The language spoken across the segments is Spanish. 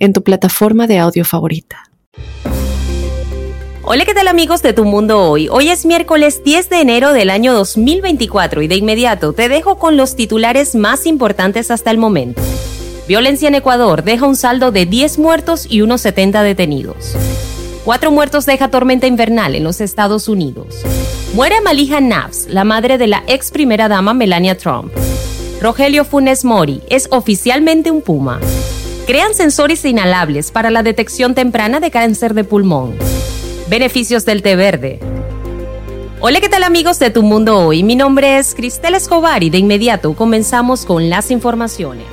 en tu plataforma de audio favorita. Hola, ¿qué tal amigos de Tu Mundo Hoy? Hoy es miércoles 10 de enero del año 2024 y de inmediato te dejo con los titulares más importantes hasta el momento. Violencia en Ecuador deja un saldo de 10 muertos y unos 70 detenidos. Cuatro muertos deja tormenta invernal en los Estados Unidos. Muere Malija Navs, la madre de la ex primera dama Melania Trump. Rogelio Funes Mori es oficialmente un puma crean sensores inhalables para la detección temprana de cáncer de pulmón. Beneficios del té verde. Hola, ¿qué tal amigos de Tu Mundo Hoy? Mi nombre es Cristel Escobar y de inmediato comenzamos con las informaciones.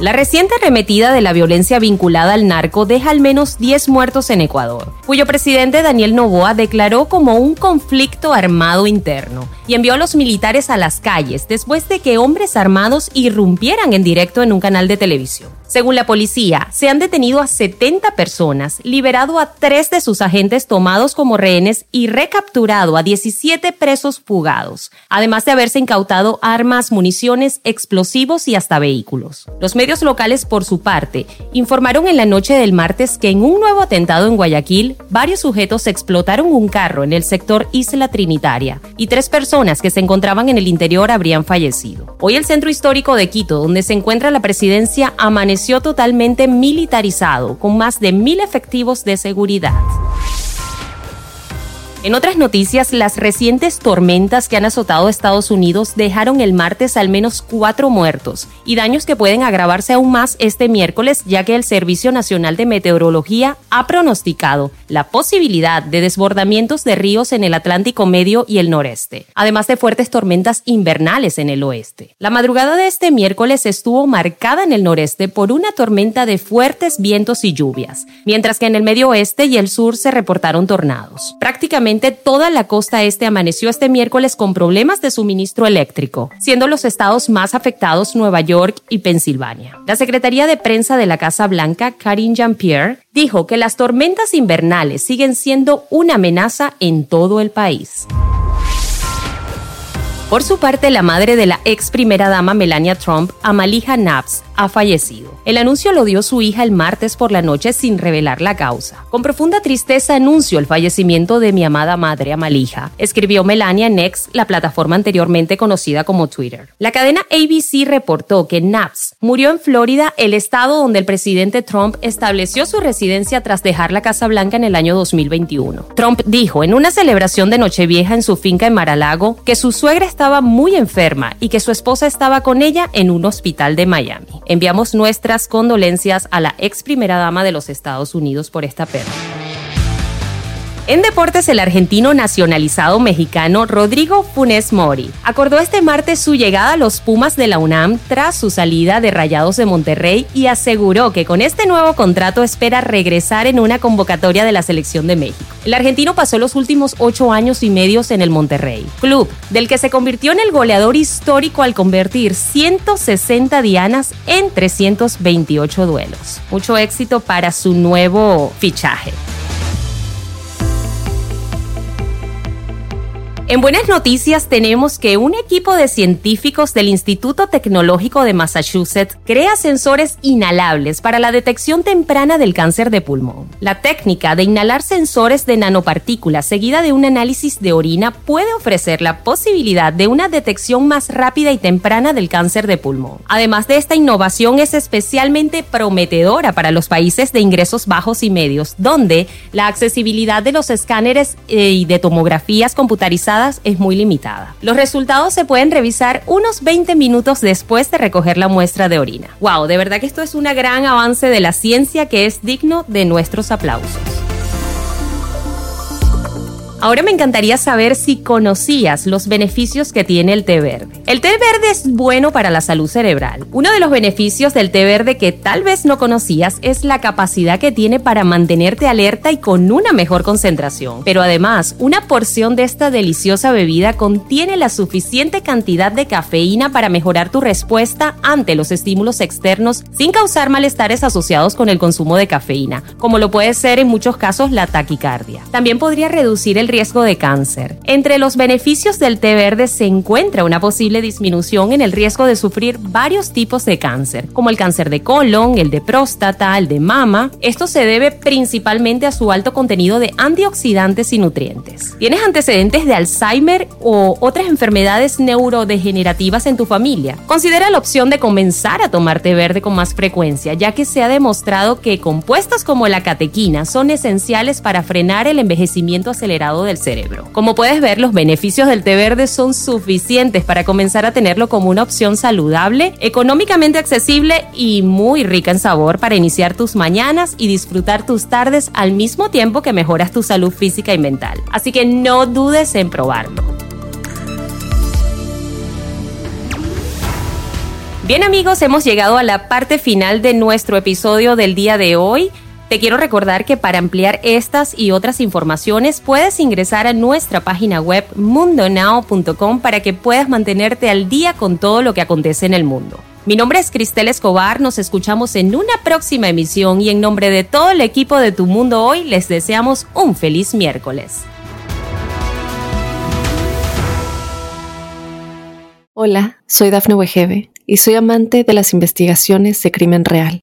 La reciente arremetida de la violencia vinculada al narco deja al menos 10 muertos en Ecuador, cuyo presidente Daniel Novoa declaró como un conflicto armado interno y envió a los militares a las calles después de que hombres armados irrumpieran en directo en un canal de televisión. Según la policía, se han detenido a 70 personas, liberado a tres de sus agentes tomados como rehenes y recapturado a 17 presos fugados, además de haberse incautado armas, municiones, explosivos y hasta vehículos. Los medios locales, por su parte, informaron en la noche del martes que en un nuevo atentado en Guayaquil, varios sujetos explotaron un carro en el sector Isla Trinitaria y tres personas que se encontraban en el interior habrían fallecido. Hoy el centro histórico de Quito, donde se encuentra la presidencia, amaneció totalmente militarizado, con más de mil efectivos de seguridad. En otras noticias, las recientes tormentas que han azotado Estados Unidos dejaron el martes al menos cuatro muertos y daños que pueden agravarse aún más este miércoles ya que el Servicio Nacional de Meteorología ha pronosticado la posibilidad de desbordamientos de ríos en el Atlántico Medio y el noreste, además de fuertes tormentas invernales en el oeste. La madrugada de este miércoles estuvo marcada en el noreste por una tormenta de fuertes vientos y lluvias, mientras que en el medio oeste y el sur se reportaron tornados. Prácticamente toda la costa este amaneció este miércoles con problemas de suministro eléctrico, siendo los estados más afectados Nueva York y Pensilvania. La Secretaría de Prensa de la Casa Blanca, Karine Jean-Pierre, dijo que las tormentas invernales siguen siendo una amenaza en todo el país. Por su parte, la madre de la ex primera dama Melania Trump, Amalija Nabs, ha fallecido. El anuncio lo dio su hija el martes por la noche sin revelar la causa. Con profunda tristeza anuncio el fallecimiento de mi amada madre Amalija, escribió Melania X, la plataforma anteriormente conocida como Twitter. La cadena ABC reportó que Nabs murió en Florida, el estado donde el presidente Trump estableció su residencia tras dejar la Casa Blanca en el año 2021. Trump dijo en una celebración de Nochevieja en su finca en Mar-a-Lago que su suegra estaba muy enferma y que su esposa estaba con ella en un hospital de Miami. Enviamos nuestras condolencias a la ex primera dama de los Estados Unidos por esta pérdida. En deportes, el argentino nacionalizado mexicano Rodrigo Funes Mori acordó este martes su llegada a los Pumas de la UNAM tras su salida de Rayados de Monterrey y aseguró que con este nuevo contrato espera regresar en una convocatoria de la selección de México. El argentino pasó los últimos ocho años y medios en el Monterrey, club del que se convirtió en el goleador histórico al convertir 160 dianas en 328 duelos. Mucho éxito para su nuevo fichaje. En buenas noticias tenemos que un equipo de científicos del Instituto Tecnológico de Massachusetts crea sensores inhalables para la detección temprana del cáncer de pulmón. La técnica de inhalar sensores de nanopartículas seguida de un análisis de orina puede ofrecer la posibilidad de una detección más rápida y temprana del cáncer de pulmón. Además de esta innovación es especialmente prometedora para los países de ingresos bajos y medios, donde la accesibilidad de los escáneres eh, y de tomografías computarizadas es muy limitada. Los resultados se pueden revisar unos 20 minutos después de recoger la muestra de orina. ¡Wow! De verdad que esto es un gran avance de la ciencia que es digno de nuestros aplausos. Ahora me encantaría saber si conocías los beneficios que tiene el té verde. El té verde es bueno para la salud cerebral. Uno de los beneficios del té verde que tal vez no conocías es la capacidad que tiene para mantenerte alerta y con una mejor concentración. Pero además, una porción de esta deliciosa bebida contiene la suficiente cantidad de cafeína para mejorar tu respuesta ante los estímulos externos sin causar malestares asociados con el consumo de cafeína, como lo puede ser en muchos casos la taquicardia. También podría reducir el riesgo de cáncer. Entre los beneficios del té verde se encuentra una posible disminución en el riesgo de sufrir varios tipos de cáncer, como el cáncer de colon, el de próstata, el de mama. Esto se debe principalmente a su alto contenido de antioxidantes y nutrientes. ¿Tienes antecedentes de Alzheimer o otras enfermedades neurodegenerativas en tu familia? Considera la opción de comenzar a tomar té verde con más frecuencia, ya que se ha demostrado que compuestos como la catequina son esenciales para frenar el envejecimiento acelerado del cerebro. Como puedes ver, los beneficios del té verde son suficientes para comenzar a tenerlo como una opción saludable, económicamente accesible y muy rica en sabor para iniciar tus mañanas y disfrutar tus tardes al mismo tiempo que mejoras tu salud física y mental. Así que no dudes en probarlo. Bien amigos, hemos llegado a la parte final de nuestro episodio del día de hoy. Te quiero recordar que para ampliar estas y otras informaciones puedes ingresar a nuestra página web mundonow.com para que puedas mantenerte al día con todo lo que acontece en el mundo. Mi nombre es Cristel Escobar, nos escuchamos en una próxima emisión y en nombre de todo el equipo de Tu Mundo Hoy les deseamos un feliz miércoles. Hola, soy Dafne Wegebe y soy amante de las investigaciones de crimen real.